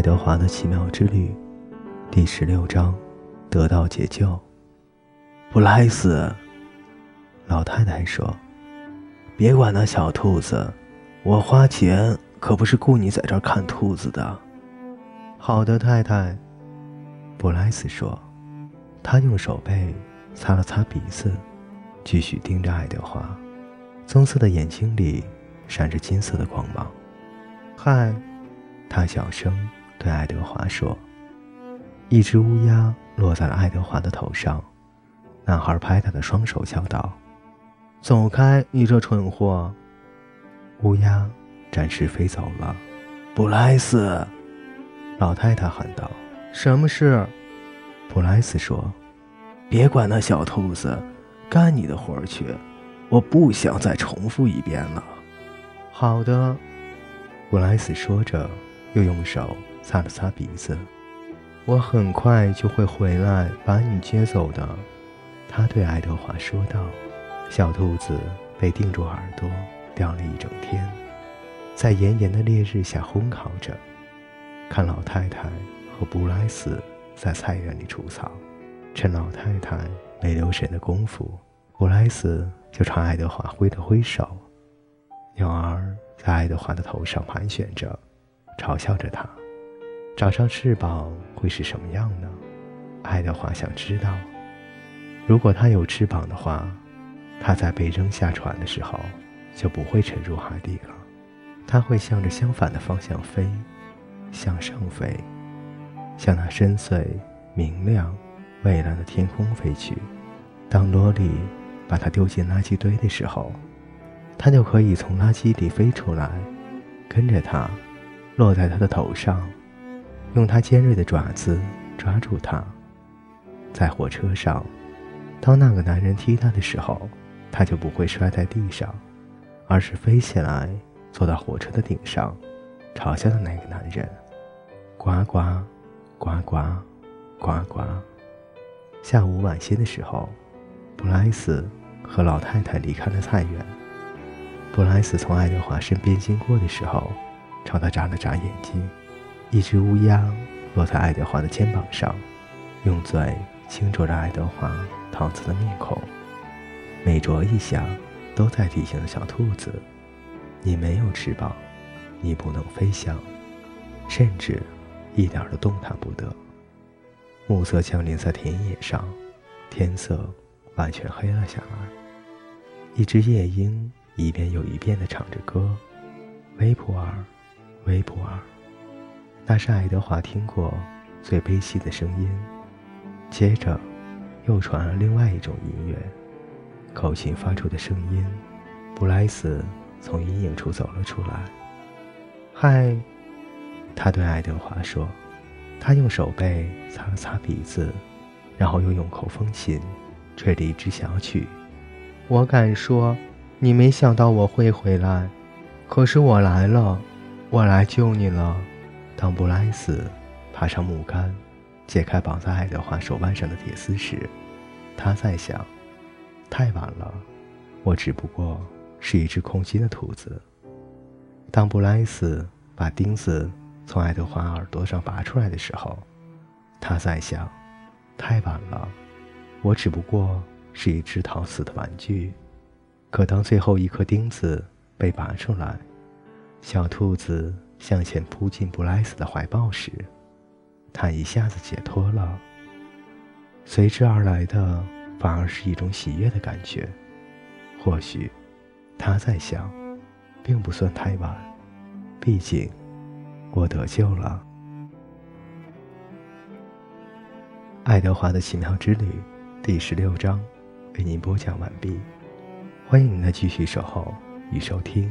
爱德华的奇妙之旅，第十六章，得到解救。布莱斯，老太太说：“别管那小兔子，我花钱可不是雇你在这儿看兔子的。”好的，太太。布莱斯说，他用手背擦了擦鼻子，继续盯着爱德华，棕色的眼睛里闪着金色的光芒。嗨，他小声。对爱德华说：“一只乌鸦落在了爱德华的头上。”男孩拍他的双手，笑道：“走开，你这蠢货！”乌鸦暂时飞走了。布莱斯，老太太喊道：“什么事？”布莱斯说：“别管那小兔子，干你的活去。我不想再重复一遍了。”好的，布莱斯说着，又用手。擦了擦鼻子，我很快就会回来把你接走的，他对爱德华说道。小兔子被钉住耳朵，吊了一整天，在炎炎的烈日下烘烤着。看老太太和布莱斯在菜园里除草，趁老太太没留神的功夫，布莱斯就朝爱德华挥了挥手，鸟儿在爱德华的头上盘旋着，嘲笑着他。长上翅膀会是什么样呢？爱德华想知道。如果它有翅膀的话，它在被扔下船的时候就不会沉入海底了。它会向着相反的方向飞，向上飞，向那深邃、明亮、蔚蓝的天空飞去。当罗莉把它丢进垃圾堆的时候，它就可以从垃圾里飞出来，跟着它，落在他的头上。用他尖锐的爪子抓住他，在火车上，当那个男人踢他的时候，他就不会摔在地上，而是飞起来，坐到火车的顶上，嘲笑的那个男人。呱呱，呱呱，呱呱。下午晚些的时候，布莱斯和老太太离开了菜园。布莱斯从爱德华身边经过的时候，朝他眨了眨眼睛。一只乌鸦落在爱德华的肩膀上，用嘴轻啄着爱德华陶瓷的面孔，每啄一下，都在提醒小兔子：“你没有翅膀，你不能飞翔，甚至一点都动弹不得。”暮色降临在田野上，天色完全黑了下来。一只夜莺一遍又一遍地唱着歌：“威普尔，威普尔。”那是爱德华听过最悲凄的声音。接着，又传来另外一种音乐，口琴发出的声音。布莱斯从阴影处走了出来。“嗨！”他对爱德华说。他用手背擦了擦鼻子，然后又用口风琴吹了一支小曲。我敢说，你没想到我会回来，可是我来了，我来救你了。当布莱斯爬上木杆，解开绑在爱德华手腕上的铁丝时，他在想：太晚了，我只不过是一只空心的兔子。当布莱斯把钉子从爱德华耳朵上拔出来的时候，他在想：太晚了，我只不过是一只陶瓷的玩具。可当最后一颗钉子被拔出来，小兔子。向前扑进布莱斯的怀抱时，他一下子解脱了。随之而来的反而是一种喜悦的感觉。或许，他在想，并不算太晚，毕竟我得救了。爱德华的奇妙之旅第十六章为您播讲完毕，欢迎您的继续守候与收听。